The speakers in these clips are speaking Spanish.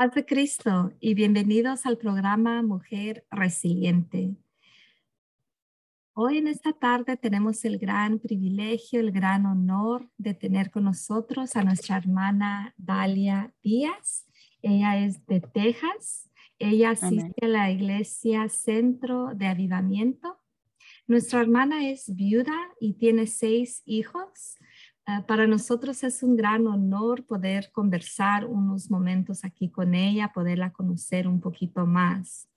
Paz de Cristo y bienvenidos al programa Mujer Resiliente. Hoy en esta tarde tenemos el gran privilegio, el gran honor de tener con nosotros a nuestra hermana Dalia Díaz. Ella es de Texas. Ella asiste a la iglesia Centro de Avivamiento. Nuestra hermana es viuda y tiene seis hijos. Ah, para nosotros es un gran honor poder conversar unos momentos aquí con ella, poderla conocer un poquito más.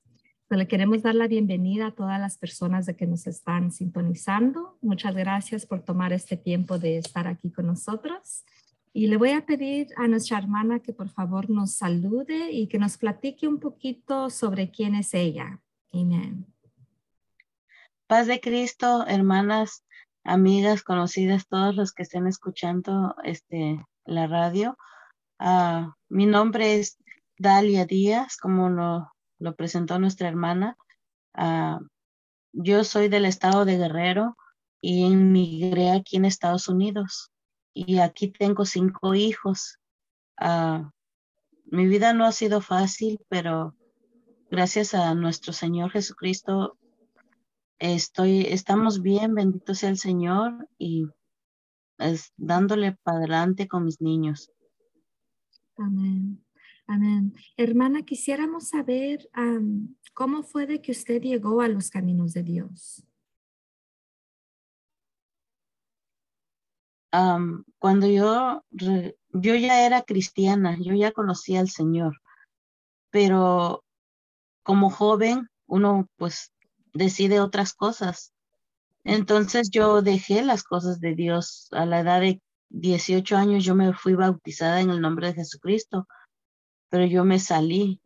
Pues le queremos dar la bienvenida a todas las personas de que nos están sintonizando. Muchas gracias por tomar este tiempo de estar aquí con nosotros. Y le voy a pedir a nuestra hermana que por favor nos salude y que nos platique un poquito sobre quién es ella. Amén. Paz de Cristo, hermanas amigas, conocidas, todos los que estén escuchando este, la radio. Ah, mi nombre es Dalia Díaz, como lo, lo presentó nuestra hermana. Ah, yo soy del estado de Guerrero y emigré aquí en Estados Unidos. Y aquí tengo cinco hijos. Ah, mi vida no ha sido fácil, pero gracias a nuestro Señor Jesucristo estoy, estamos bien, bendito sea el Señor y dándole para adelante con mis niños. Amén. Amén. Hermana, quisiéramos saber cómo fue de que usted llegó a los caminos de Dios. cuando yo, yo ya era cristiana, yo ya conocía al Señor, pero como joven, uno pues decide otras cosas. Entonces yo dejé las cosas de Dios. A la edad de 18 años yo me fui bautizada en el nombre de Jesucristo, pero yo me salí.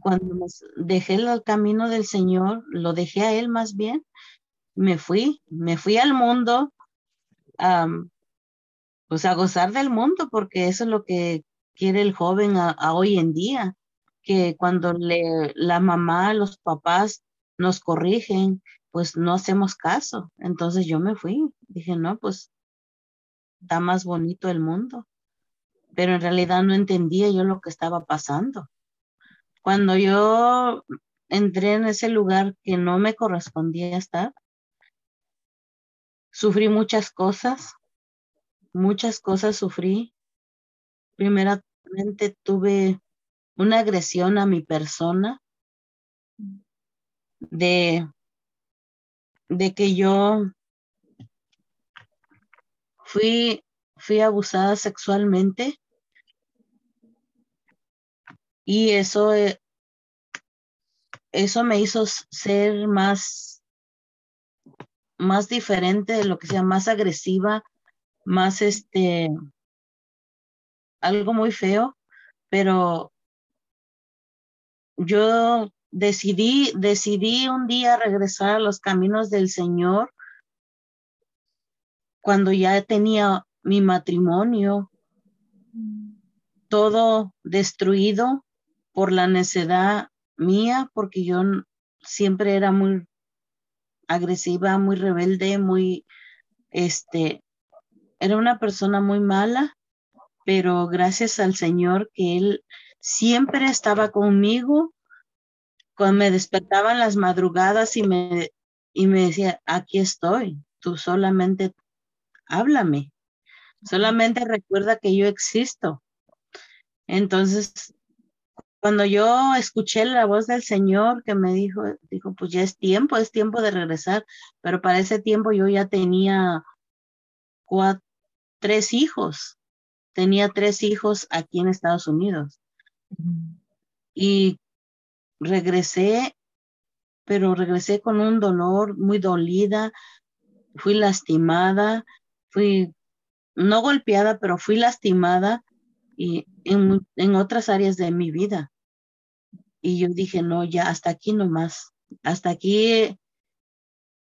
Cuando dejé el camino del Señor, lo dejé a Él más bien, me fui, me fui al mundo, pues a gozar del mundo, porque eso es lo que quiere el joven a, hoy en día, que cuando le, la mamá, los papás nos corrigen, pues no hacemos caso. Entonces yo me fui, dije, no, pues está más bonito el mundo. Pero en realidad no entendía yo lo que estaba pasando. Cuando yo entré en ese lugar que no me correspondía estar, sufrí muchas cosas, muchas cosas sufrí. Primeramente tuve una agresión a mi persona de, de que yo fui, fui abusada sexualmente. Y eso, eh, eso me hizo ser más, más diferente de lo que sea, más agresiva, más este, algo muy feo, pero yo decidí, decidí un día regresar a los caminos del Señor cuando ya tenía mi matrimonio todo destruido por la necedad mía, porque yo siempre era muy agresiva, muy rebelde, muy, este, era una persona muy mala, pero gracias al Señor que Él siempre estaba conmigo cuando me despertaban las madrugadas y me, y me decía, aquí estoy, tú solamente háblame, solamente recuerda que yo existo. Entonces, cuando yo escuché la voz del Señor que me dijo, dijo, pues ya es tiempo, es tiempo de regresar, pero para ese tiempo yo ya tenía cuatro, tres hijos, tenía tres hijos aquí en Estados Unidos. Y regresé, pero regresé con un dolor muy dolida, fui lastimada, fui no golpeada, pero fui lastimada y en, en otras áreas de mi vida. Y yo dije, no, ya hasta aquí nomás, hasta aquí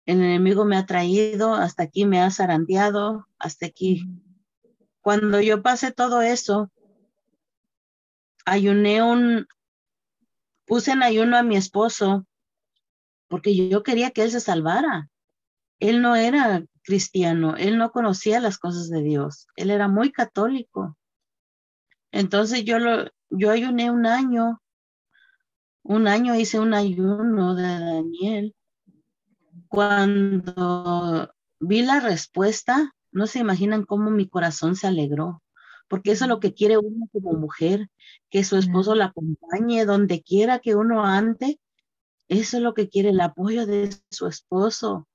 el enemigo me ha traído, hasta aquí me ha zarandeado, hasta aquí. Cuando yo pasé todo eso, ayuné un, puse en ayuno a mi esposo porque yo quería que él se salvara. Él no era cristiano, él no conocía las cosas de Dios, él era muy católico. Entonces yo lo, yo ayuné un año, un año hice un ayuno de Daniel. Cuando vi la respuesta, no se imaginan cómo mi corazón se alegró, porque eso es lo que quiere uno como mujer, que su esposo la acompañe donde quiera que uno ande. Eso es lo que quiere el apoyo de su esposo.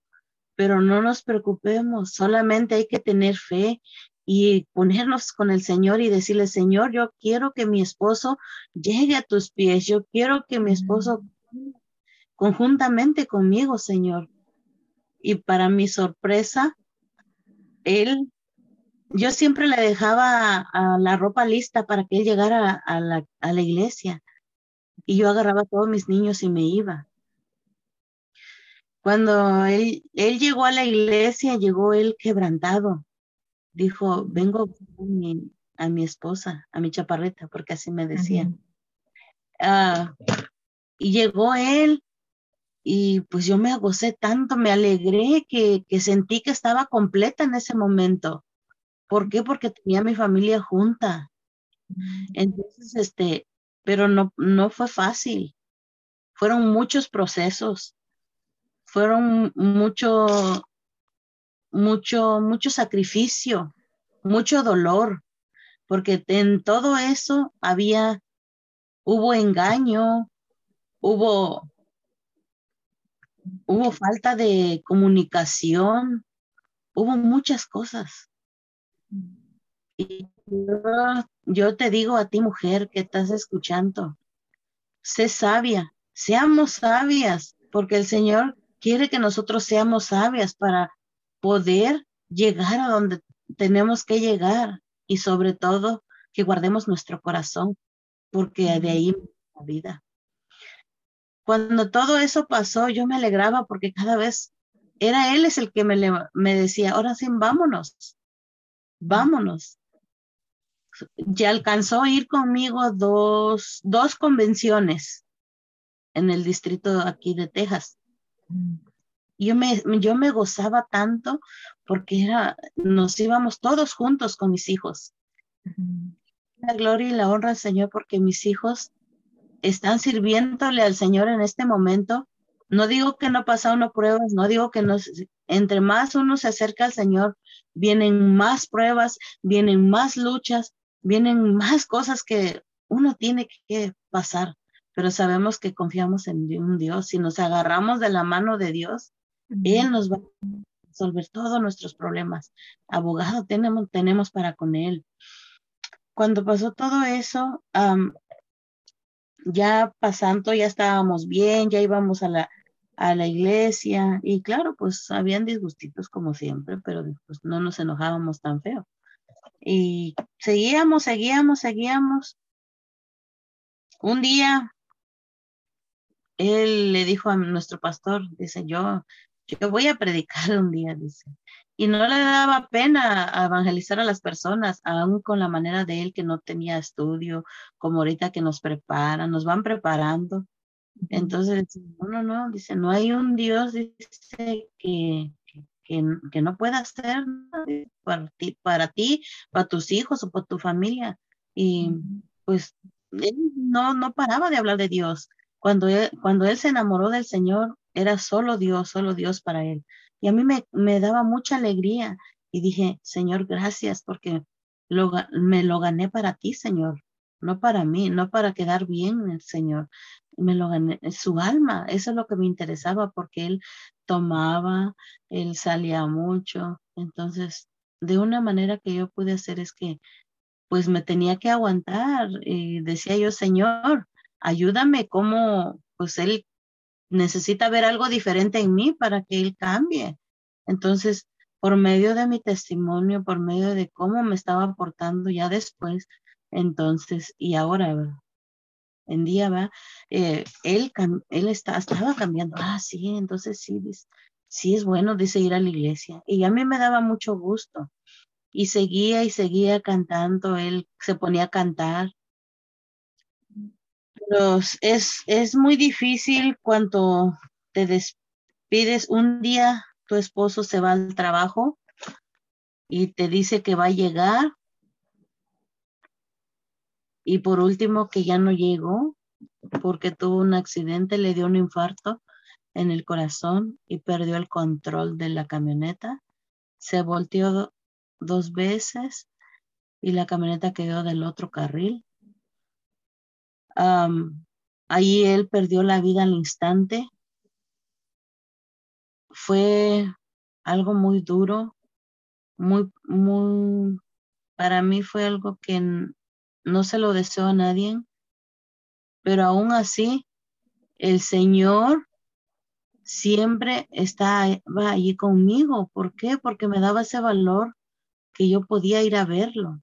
Pero no nos preocupemos, solamente hay que tener fe y ponernos con el Señor y decirle, Señor, yo quiero que mi esposo llegue a tus pies, yo quiero que mi esposo conjuntamente conmigo, Señor. Y para mi sorpresa, él, yo siempre le dejaba a, la ropa lista para que él llegara a, la, a la iglesia. Y yo agarraba a todos mis niños y me iba. Cuando él, él llegó a la iglesia, llegó él quebrantado dijo, vengo a mi, esposa, a mi chaparrita, porque así me decía. Ah, y llegó él y pues yo me gocé tanto, me alegré que, que sentí que estaba completa en ese momento. ¿Por qué? Porque tenía mi familia junta. Entonces, este, pero no, no fue fácil. Fueron muchos procesos. Fueron mucho, mucho, mucho sacrificio, mucho dolor, porque en todo eso había, hubo engaño, hubo, hubo falta de comunicación, hubo muchas cosas. Y yo, te digo a ti, mujer, que estás escuchando, sé sabia, seamos sabias, porque el Señor quiere que nosotros seamos sabias para poder llegar a donde tenemos que llegar y sobre todo que guardemos nuestro corazón, porque de ahí la vida. Cuando todo eso pasó, yo me alegraba porque cada vez era él es el que me, me decía, ahora sí, vámonos, vámonos. Ya alcanzó a ir conmigo dos, dos convenciones en el distrito aquí de Texas. Mm yo me, yo me gozaba tanto porque era, nos íbamos todos juntos con mis hijos. La gloria y la honra al Señor porque mis hijos están sirviéndole al Señor en este momento. No digo que no pasa uno pruebas, no digo que no, entre más uno se acerca al Señor, vienen más pruebas, vienen más luchas, vienen más cosas que uno tiene que pasar, pero sabemos que confiamos en un Dios. Si nos agarramos de la mano de Dios, él nos va a resolver todos nuestros problemas. Abogado tenemos, tenemos para con Él. Cuando pasó todo eso, ya pasando, ya estábamos bien, ya íbamos a la, a la iglesia y claro, pues habían disgustitos como siempre, pero pues, no nos enojábamos tan feo. Y seguíamos, seguíamos, seguíamos. Un día, él le dijo a nuestro pastor, dice, yo yo voy a predicar un día, dice. Y no le daba pena evangelizar a las personas, aún con la manera de él que no tenía estudio, como ahorita que nos preparan, nos van preparando. Entonces, no, no, no, dice, no hay un Dios, dice, que, que, no pueda hacer para ti, para ti, para tus hijos o para tu familia. Y pues él no, no paraba de hablar de Dios. Cuando cuando él se enamoró del Señor, era solo Dios, solo Dios para él. Y a mí me, me daba mucha alegría y dije, Señor, gracias porque lo, me lo gané para ti, Señor, no para mí, no para quedar bien el Señor. Me lo gané, su alma, eso es lo que me interesaba porque él tomaba, él salía mucho. Entonces, de una manera que yo pude hacer es que pues me tenía que aguantar y decía yo, Señor, ayúdame como pues él necesita ver algo diferente en mí para que él cambie. Entonces, por medio de mi testimonio, por medio de cómo me estaba aportando ya después, entonces, y ahora, en día, va, eh, él, él está, estaba cambiando. Ah, sí, entonces sí, sí es bueno, dice, ir a la iglesia. Y a mí me daba mucho gusto. Y seguía y seguía cantando, él se ponía a cantar es, es muy difícil cuando te despides un día, tu esposo se va al trabajo y te dice que va a llegar y por último que ya no llegó porque tuvo un accidente, le dio un infarto en el corazón y perdió el control de la camioneta. Se volteó dos veces y la camioneta quedó del otro carril. ahí él perdió la vida al instante. Fue algo muy duro, muy, muy, para mí fue algo que no se lo deseo a nadie, pero aún así el Señor siempre estaba allí conmigo. ¿Por qué? Porque me daba ese valor que yo podía ir a verlo.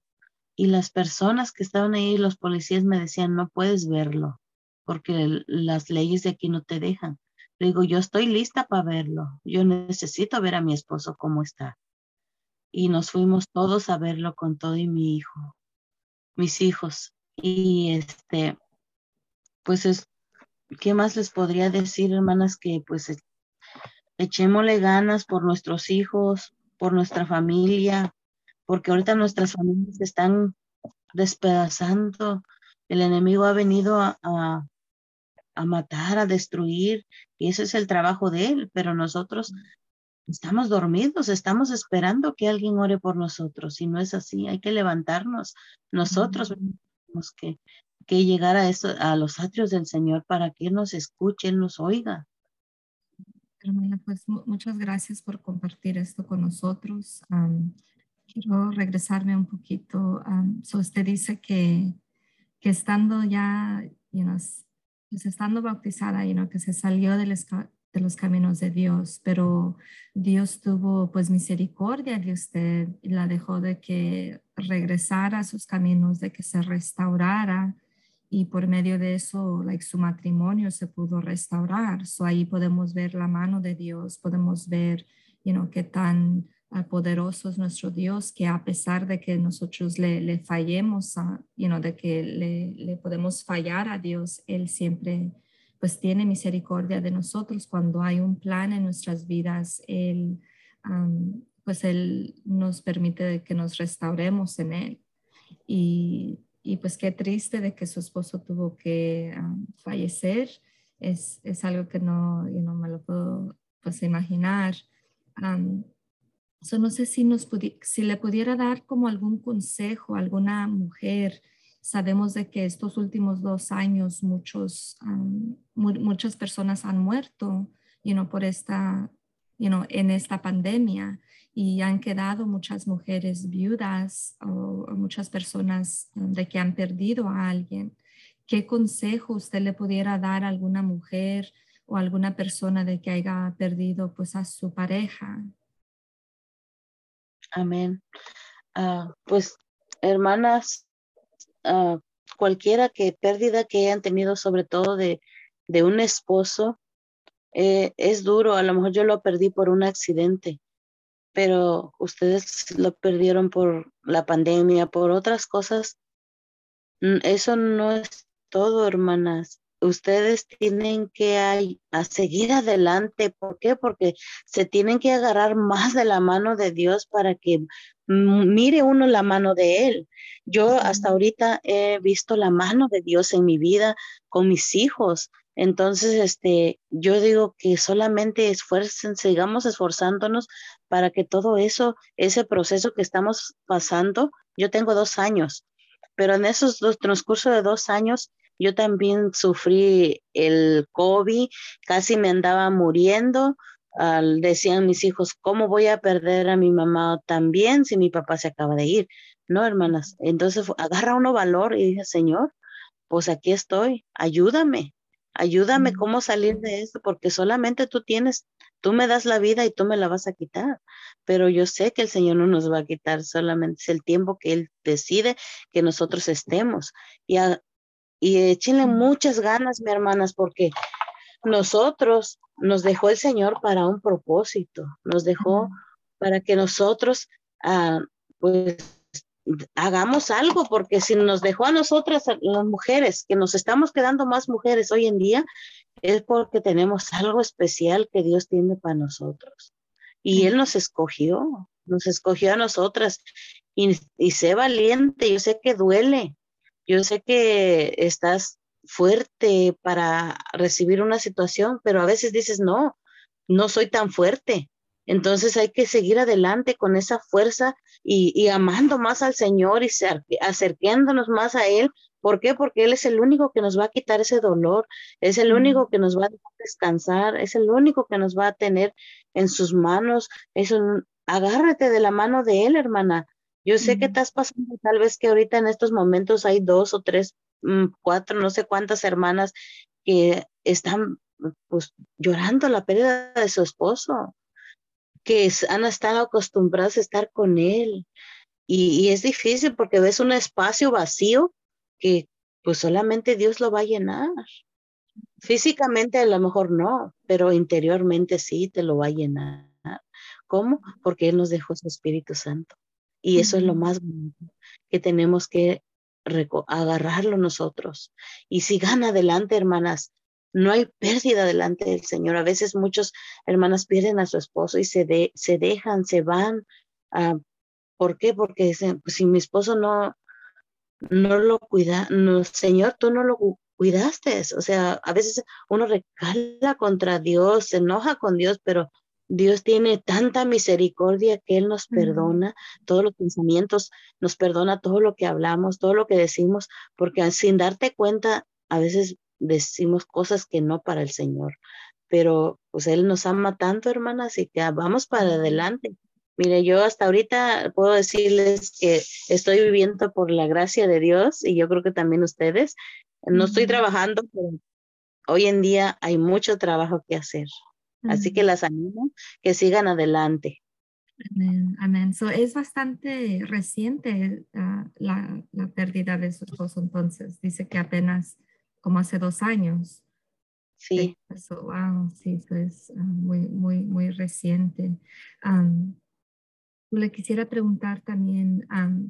Y las personas que estaban ahí, los policías me decían, no puedes verlo, porque las leyes de aquí no te dejan. Le digo, yo estoy lista para verlo. Yo necesito ver a mi esposo cómo está. Y nos fuimos todos a verlo con todo y mi hijo, mis hijos. Y este, pues es, ¿qué más les podría decir, hermanas? Que pues e, echémosle ganas por nuestros hijos, por nuestra familia, porque ahorita nuestras familias están despedazando. El enemigo ha venido a, a, matar, a destruir, y ese es el trabajo de él, pero nosotros estamos dormidos, estamos esperando que alguien ore por nosotros, y no es así, hay que levantarnos. Nosotros tenemos que, que llegar a, eso, a los atrios del Señor para que Él nos escuche, Él nos oiga. Hermana, pues muchas gracias por compartir esto con nosotros quiero regresarme un poquito. usted dice que, que estando ya, you pues estando bautizada, you que se salió de los, de los caminos de Dios, pero Dios tuvo pues misericordia de usted y la dejó de que regresara a sus caminos, de que se restaurara y por medio de eso, like, su matrimonio se pudo restaurar. So ahí podemos ver la mano de Dios, podemos ver, you know, qué tan poderoso es nuestro Dios, que a pesar de que nosotros le, le fallemos, you de que le, le, podemos fallar a Dios, Él siempre pues tiene misericordia de nosotros cuando hay un plan en nuestras vidas, Él pues Él nos permite que nos restauremos en Él. Y, y pues qué triste de que su esposo tuvo que fallecer, es, es, algo que no, you me lo puedo pues imaginar no sé si, nos si le pudiera dar como algún consejo a alguna mujer. Sabemos de que estos últimos dos años muchos, muchas personas han muerto you know, por esta, you know, en esta pandemia y han quedado muchas mujeres viudas o, muchas personas de que han perdido a alguien. ¿Qué consejo usted le pudiera dar a alguna mujer o alguna persona de que haya perdido pues a su pareja? Amén. Ah, pues, hermanas, uh, cualquiera que pérdida que hayan tenido, sobre todo de, de un esposo, eh, es duro. A lo mejor yo lo perdí por un accidente, pero ustedes lo perdieron por la pandemia, por otras cosas. Mm, eso no es todo, hermanas ustedes tienen que a, seguir adelante. ¿Por qué? Porque se tienen que agarrar más de la mano de Dios para que mire uno la mano de Él. Yo hasta ahorita he visto la mano de Dios en mi vida con mis hijos. Entonces, este, yo digo que solamente esfuercen, sigamos esforzándonos para que todo eso, ese proceso que estamos pasando, yo tengo dos años, pero en esos dos transcurso de dos años, yo también sufrí el COVID, casi me andaba muriendo. decían mis hijos, ¿cómo voy a perder a mi mamá también si mi papá se acaba de ir? No, hermanas. Entonces agarra uno valor y dice, Señor, pues aquí estoy, ayúdame, ayúdame cómo salir de esto, porque solamente tú tienes, tú me das la vida y tú me la vas a quitar, pero yo sé que el Señor no nos va a quitar, solamente es el tiempo que Él decide que nosotros estemos. Y y échenle muchas ganas, mi hermanas, porque nosotros nos dejó el Señor para un propósito, nos dejó para que nosotros, ah, pues, hagamos algo, porque si nos dejó a nosotras, las mujeres, que nos estamos quedando más mujeres hoy en día, es porque tenemos algo especial que Dios tiene para nosotros. Y Él nos escogió, nos escogió a nosotras. Y, y sé valiente, yo sé que duele, yo sé que estás fuerte para recibir una situación, pero a veces dices, no, no soy tan fuerte. Entonces hay que seguir adelante con esa fuerza y, amando más al Señor y acercándonos más a Él. ¿Por qué? Porque Él es el único que nos va a quitar ese dolor, es el único que nos va a descansar, es el único que nos va a tener en sus manos. Es un, agárrate de la mano de Él, hermana. Yo sé que estás pasando, tal vez que ahorita en estos momentos hay dos o tres, mm, cuatro, no sé cuántas hermanas que están pues llorando la pérdida de su esposo, que han estado acostumbradas a estar con él. Y, es difícil porque ves un espacio vacío que pues solamente Dios lo va a llenar. Físicamente a lo mejor no, pero interiormente sí te lo va a llenar. ¿Cómo? Porque Él nos dejó su Espíritu Santo. Y eso es lo más que tenemos que agarrarlo nosotros. Y sigan adelante, hermanas. No hay pérdida delante del Señor. A veces muchas hermanas pierden a su esposo y se, se dejan, se van. Ah, ¿Por qué? Porque dicen, pues si mi esposo no, no lo cuida, no, Señor, tú no lo cuidaste. O sea, a veces uno recala contra Dios, se enoja con Dios, pero Dios tiene tanta misericordia que Él nos perdona todos los pensamientos, nos perdona todo lo que hablamos, todo lo que decimos, porque sin darte cuenta, a veces decimos cosas que no para el Señor, pero pues Él nos ama tanto, hermanas, y que vamos para adelante. Mire, yo hasta ahorita puedo decirles que estoy viviendo por la gracia de Dios y yo creo que también ustedes. No estoy trabajando, pero hoy en día hay mucho trabajo que hacer. Así que las animo que sigan adelante. Amén. Amén. So, es bastante reciente ah, la, la, pérdida de su esposo, entonces. Dice que apenas como hace dos años. Sí. Eso, wow, sí, eso es ah, muy, muy, muy reciente. le quisiera preguntar también, um,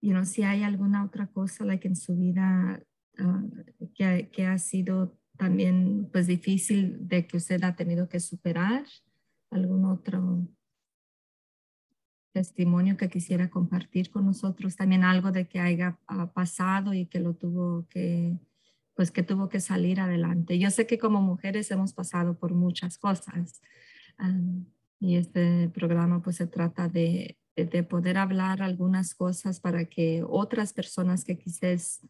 you know, si hay alguna otra cosa like, en su vida ah, que, que, ha sido también pues difícil de que usted ha tenido que superar, algún otro testimonio que quisiera compartir con nosotros, también algo de que haya pasado y que lo tuvo que pues que tuvo que salir adelante. Yo sé que como mujeres hemos pasado por muchas cosas y este programa pues se trata de, de, poder hablar algunas cosas para que otras personas que quizás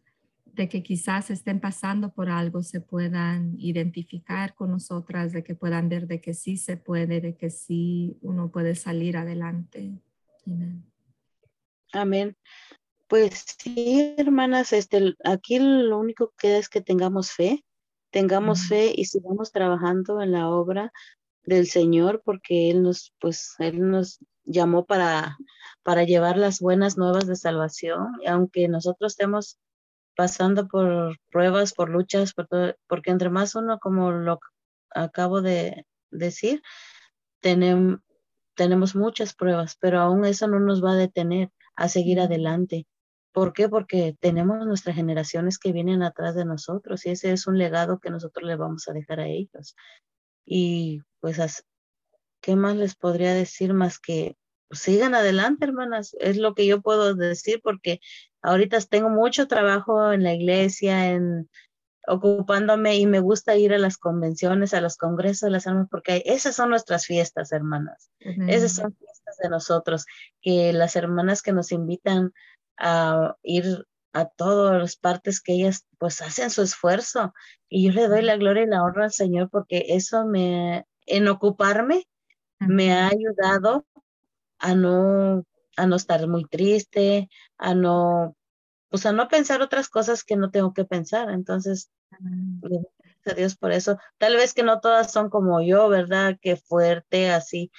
de que quizás estén pasando por algo se puedan identificar con nosotras, de que puedan ver de que sí se puede, de que sí uno puede salir adelante. Amén. Pues sí, hermanas, este, aquí lo único que queda es que tengamos fe, tengamos fe y sigamos trabajando en la obra del Señor, porque Él nos, pues, Él nos llamó para, para llevar las buenas nuevas de salvación, y aunque nosotros estemos pasando por pruebas, por luchas, por porque entre más uno, como lo acabo de decir, tenemos, tenemos muchas pruebas, pero aún eso no nos va a detener a seguir adelante. ¿Por qué? Porque tenemos nuestras generaciones que vienen atrás de nosotros y ese es un legado que nosotros le vamos a dejar a ellos. Y pues, ¿qué más les podría decir más que sigan adelante, hermanas? Es lo que yo puedo decir porque ahorita tengo mucho trabajo en la iglesia, en ocupándome y me gusta ir a las convenciones, a los congresos de las almas, porque esas son nuestras fiestas, hermanas. Esas son fiestas de nosotros, que las hermanas que nos invitan a ir a todas las partes que ellas pues hacen su esfuerzo. Y yo le doy la gloria y la honra al Señor porque eso me, en ocuparme, me ha ayudado a no, a no estar muy triste, a no, pues a no pensar otras cosas que no tengo que pensar. Entonces, gracias a Dios por eso. Tal vez que no todas son como yo, ¿verdad? Que fuerte, así,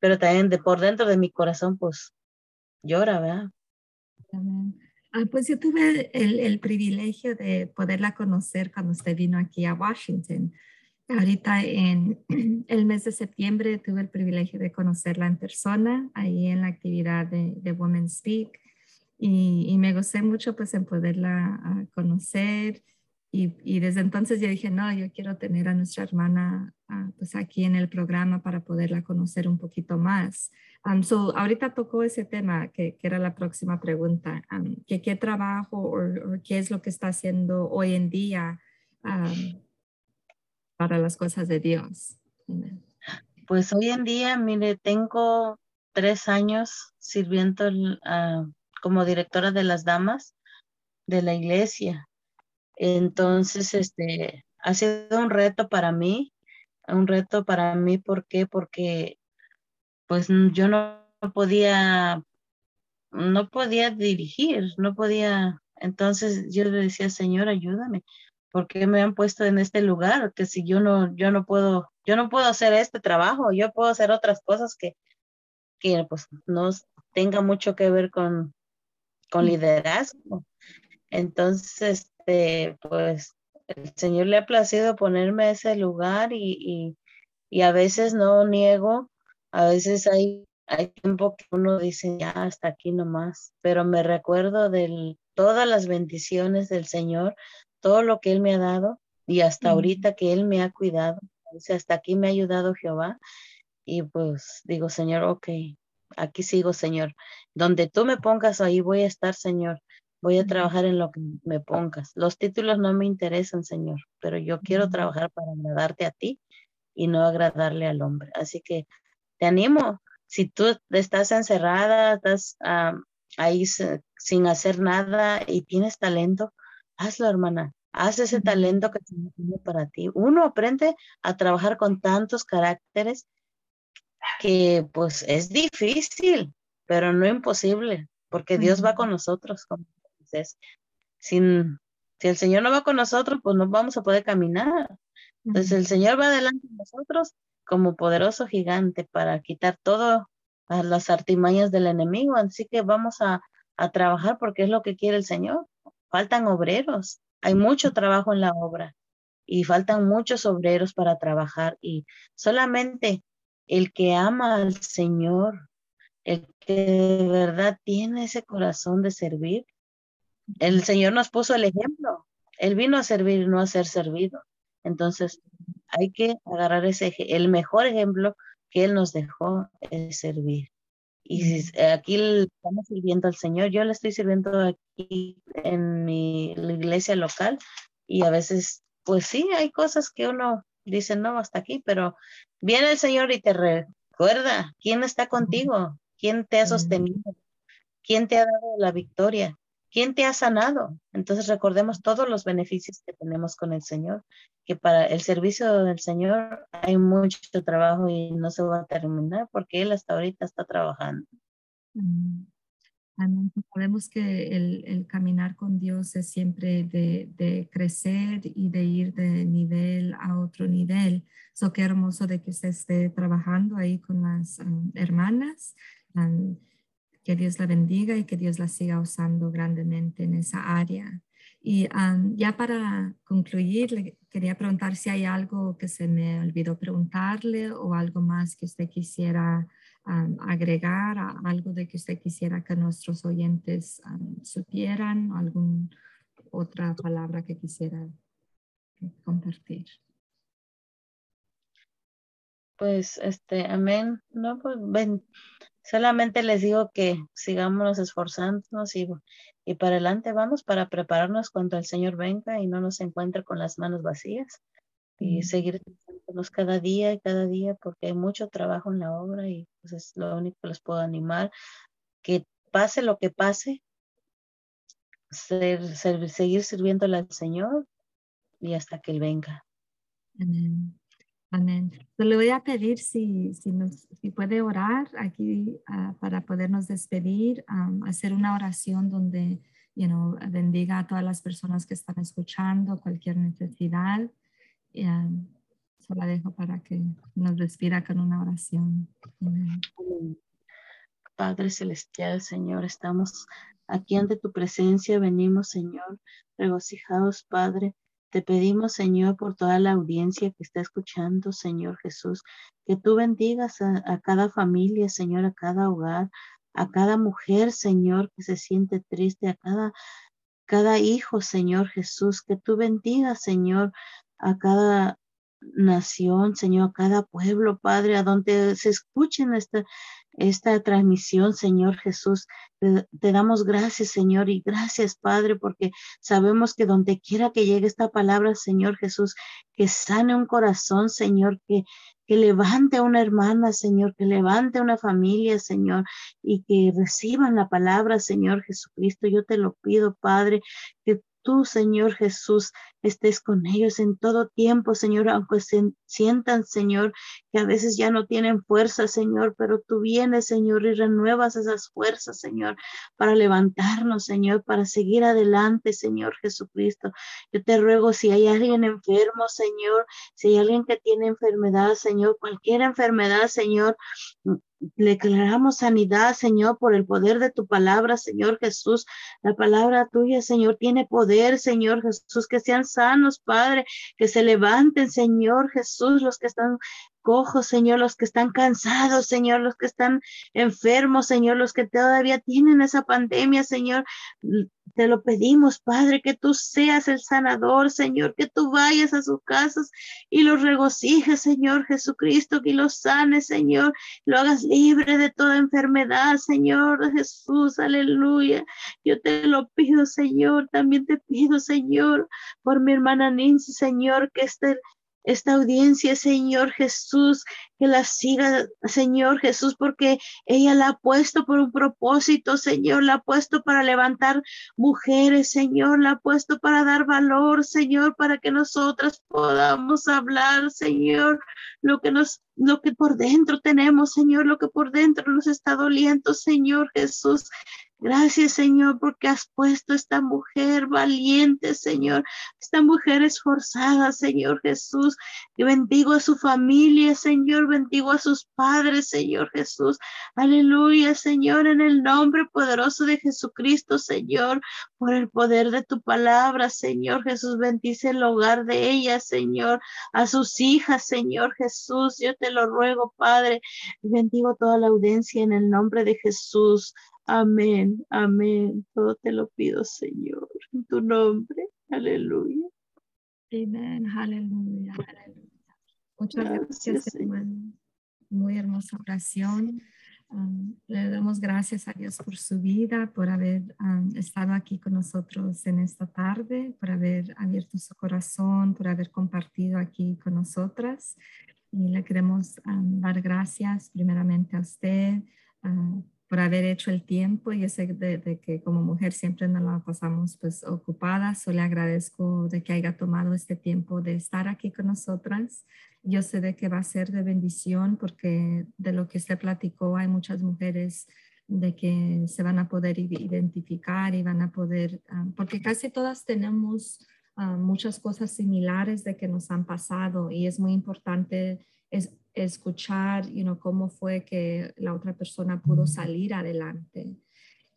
pero también de por dentro de mi corazón, pues llora, ¿verdad? Ah, pues yo tuve el, el, privilegio de poderla conocer cuando usted vino aquí a Washington. Ahorita en el mes de septiembre tuve el privilegio de conocerla en persona, ahí en la actividad de, de Women Speak. Y, y, me gocé mucho pues en poderla ah, conocer y, desde entonces yo dije, no, yo quiero tener a nuestra hermana ah, pues aquí en el programa para poderla conocer un poquito más. Um, so, ahorita tocó ese tema que, que era la próxima pregunta, um, que qué trabajo o qué es lo que está haciendo hoy en día um, para las cosas de Dios. Pues hoy en día, mire, tengo tres años sirviendo uh, como directora de las damas de la iglesia. Entonces, este, ha sido un reto para mí, un reto para mí, ¿por qué? Porque pues yo no podía, no podía dirigir, no podía, entonces yo le decía, Señor, ayúdame, ¿por qué me han puesto en este lugar? Que si yo no, yo no puedo, yo no puedo hacer este trabajo, yo puedo hacer otras cosas que, que pues no tenga mucho que ver con, con liderazgo. Entonces, este, pues el Señor le ha placido ponerme a ese lugar y, y, a veces no niego, a veces hay, hay tiempo que uno dice, ya hasta aquí nomás, pero me recuerdo de todas las bendiciones del Señor, todo lo que Él me ha dado y hasta ahorita que Él me ha cuidado, hasta aquí me ha ayudado Jehová y pues digo, Señor, ok, aquí sigo, Señor, donde tú me pongas ahí voy a estar, Señor Voy a trabajar en lo que me pongas. Los títulos no me interesan, Señor, pero yo quiero trabajar para agradarte a ti y no agradarle al hombre. Así que te animo. Si tú estás encerrada, estás ahí sin hacer nada y tienes talento, hazlo, hermana. Haz ese talento que tiene para ti. Uno aprende a trabajar con tantos caracteres que pues es difícil, pero no imposible, porque Dios va con nosotros, como entonces, sin, si el Señor no va con nosotros, pues no vamos a poder caminar. Entonces, el Señor va delante de nosotros como poderoso gigante para quitar todas las artimañas del enemigo. Así que vamos a, a trabajar porque es lo que quiere el Señor. Faltan obreros. Hay mucho trabajo en la obra y faltan muchos obreros para trabajar y solamente el que ama al Señor, el que de verdad tiene ese corazón de servir, el Señor nos puso el ejemplo. Él vino a servir, no a ser servido. Entonces, hay que agarrar ese, el mejor ejemplo que Él nos dejó es servir. Y aquí estamos sirviendo al Señor. Yo le estoy sirviendo aquí en mi iglesia local y a veces, pues sí, hay cosas que uno dice, no, hasta aquí, pero viene el Señor y te recuerda quién está contigo, quién te ha sostenido, quién te ha dado la victoria. ¿Quién te ha sanado? Entonces recordemos todos los beneficios que tenemos con el Señor, que para el servicio del Señor hay mucho trabajo y no se va a terminar porque Él hasta ahorita está trabajando. Mm. Sabemos que el, caminar con Dios es siempre de, crecer y de ir de nivel a otro nivel. So, qué hermoso de que se esté trabajando ahí con las um, hermanas. Um, que Dios la bendiga y que Dios la siga usando grandemente en esa área. Y ya para concluir, le quería preguntar si hay algo que se me olvidó preguntarle o algo más que usted quisiera agregar, algo de que usted quisiera que nuestros oyentes supieran, alguna otra palabra que quisiera compartir. Pues, este, amén. No, pues, ven, Solamente les digo que sigamos esforzándonos y, y para adelante vamos para prepararnos cuando el Señor venga y no nos encuentre con las manos vacías y seguir esforzándonos cada día y cada día porque hay mucho trabajo en la obra y pues es lo único que les puedo animar. Que pase lo que pase, seguir sirviéndole al Señor y hasta que Él venga. Amén. Amén. le voy a pedir si, si, nos, si puede orar aquí ah, para podernos despedir, hacer una oración donde you know, bendiga a todas las personas que están escuchando, cualquier necesidad. Y, la dejo para que nos despida con una oración. Padre Celestial, Señor, estamos aquí ante tu presencia, venimos, Señor, regocijados, Padre te pedimos, Señor, por toda la audiencia que está escuchando, Señor Jesús, que tú bendigas a, cada familia, Señor, a cada hogar, a cada mujer, Señor, que se siente triste, a cada cada hijo, Señor Jesús, que tú bendigas, Señor, a cada nación, Señor, a cada pueblo, Padre, a donde se escuchen esta, esta transmisión, Señor Jesús. Te, damos gracias, Señor, y gracias, Padre, porque sabemos que donde quiera que llegue esta palabra, Señor Jesús, que sane un corazón, Señor, que, que levante a una hermana, Señor, que levante a una familia, Señor, y que reciban la palabra, Señor Jesucristo. Yo te lo pido, Padre, que tú, Señor Jesús, estés con ellos en todo tiempo, Señor, aunque se sientan, Señor, que a veces ya no tienen fuerza, Señor, pero tú vienes, Señor, y renuevas esas fuerzas, Señor, para levantarnos, Señor, para seguir adelante, Señor Jesucristo. Yo te ruego si hay alguien enfermo, Señor, si hay alguien que tiene enfermedad, Señor, cualquier enfermedad, Señor, le declaramos sanidad, Señor, por el poder de tu palabra, Señor Jesús. La palabra tuya, Señor, tiene poder, Señor Jesús, que sean sanos, Padre, que se levanten, Señor Jesús, los que están cojos, Señor, los que están cansados, Señor, los que están enfermos, Señor, los que todavía tienen esa pandemia, Señor. Te lo pedimos, Padre, que tú seas el sanador, Señor, que tú vayas a sus casas y los regocijes, Señor Jesucristo, que los sanes, Señor, lo hagas libre de toda enfermedad, Señor Jesús, aleluya. Yo te lo pido, Señor, también te pido, Señor, por mi hermana Nancy, Señor, que esté esta audiencia, Señor Jesús, que la siga, Señor Jesús, porque ella la ha puesto por un propósito, Señor, la ha puesto para levantar mujeres, Señor, la ha puesto para dar valor, Señor, para que nosotras podamos hablar, Señor, lo que nos lo que por dentro tenemos, Señor, lo que por dentro nos está doliendo, Señor Jesús. Gracias, Señor, porque has puesto esta mujer valiente, Señor, esta mujer esforzada, Señor Jesús. Bendigo a su familia, Señor, bendigo a sus padres, Señor Jesús. Aleluya, Señor, en el nombre poderoso de Jesucristo, Señor, por el poder de tu palabra, Señor Jesús. Bendice el hogar de ella, Señor, a sus hijas, Señor Jesús. Yo te lo ruego, Padre. Bendigo toda la audiencia en el nombre de Jesús. Amén, amén. Todo te lo pido, Señor, en tu nombre. Aleluya. Amén, aleluya, Muchas gracias, hermano. Muy hermosa oración. Um, le damos gracias a Dios por su vida, por haber um, estado aquí con nosotros en esta tarde, por haber abierto su corazón, por haber compartido aquí con nosotras. Y le queremos um, dar gracias primeramente a usted, uh, por haber hecho el tiempo. Yo sé de, que como mujer siempre nos la pasamos pues ocupadas. Yo le agradezco de que haya tomado este tiempo de estar aquí con nosotras. Yo sé de que va a ser de bendición porque de lo que usted platicó hay muchas mujeres de que se van a poder identificar y van a poder, ah, porque casi todas tenemos ah, muchas cosas similares de que nos han pasado y es muy importante es, escuchar you know, cómo fue que la otra persona pudo salir adelante.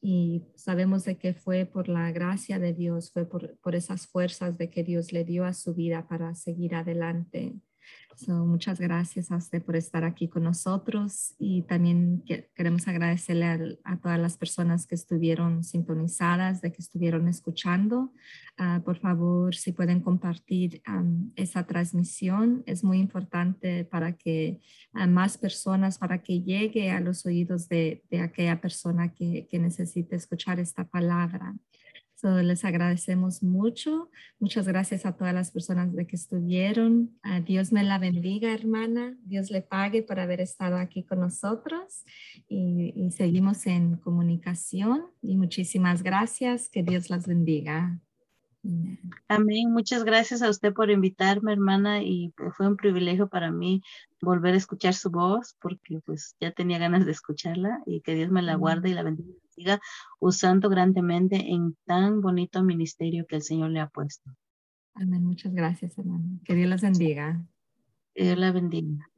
Y sabemos de que fue por la gracia de Dios, fue por, por esas fuerzas de que Dios le dio a su vida para seguir adelante muchas gracias a usted por estar aquí con nosotros y también queremos agradecerle a, todas las personas que estuvieron sintonizadas, de que estuvieron escuchando. Ah, por favor, si pueden compartir esa transmisión, es muy importante para que más personas, para que llegue a los oídos de, aquella persona que, que necesite escuchar esta palabra les agradecemos mucho. Muchas gracias a todas las personas de que estuvieron. Dios me la bendiga, hermana. Dios le pague por haber estado aquí con nosotros y, y seguimos en comunicación. Y muchísimas gracias. Que Dios las bendiga. Amén. Muchas gracias a usted por invitarme, hermana, y fue un privilegio para mí volver a escuchar su voz, porque pues ya tenía ganas de escucharla y que Dios me la guarde y la bendiga usando grandemente en tan bonito ministerio que el Señor le ha puesto. Amén. Muchas gracias, hermana. Que Dios las bendiga. Que Dios la bendiga.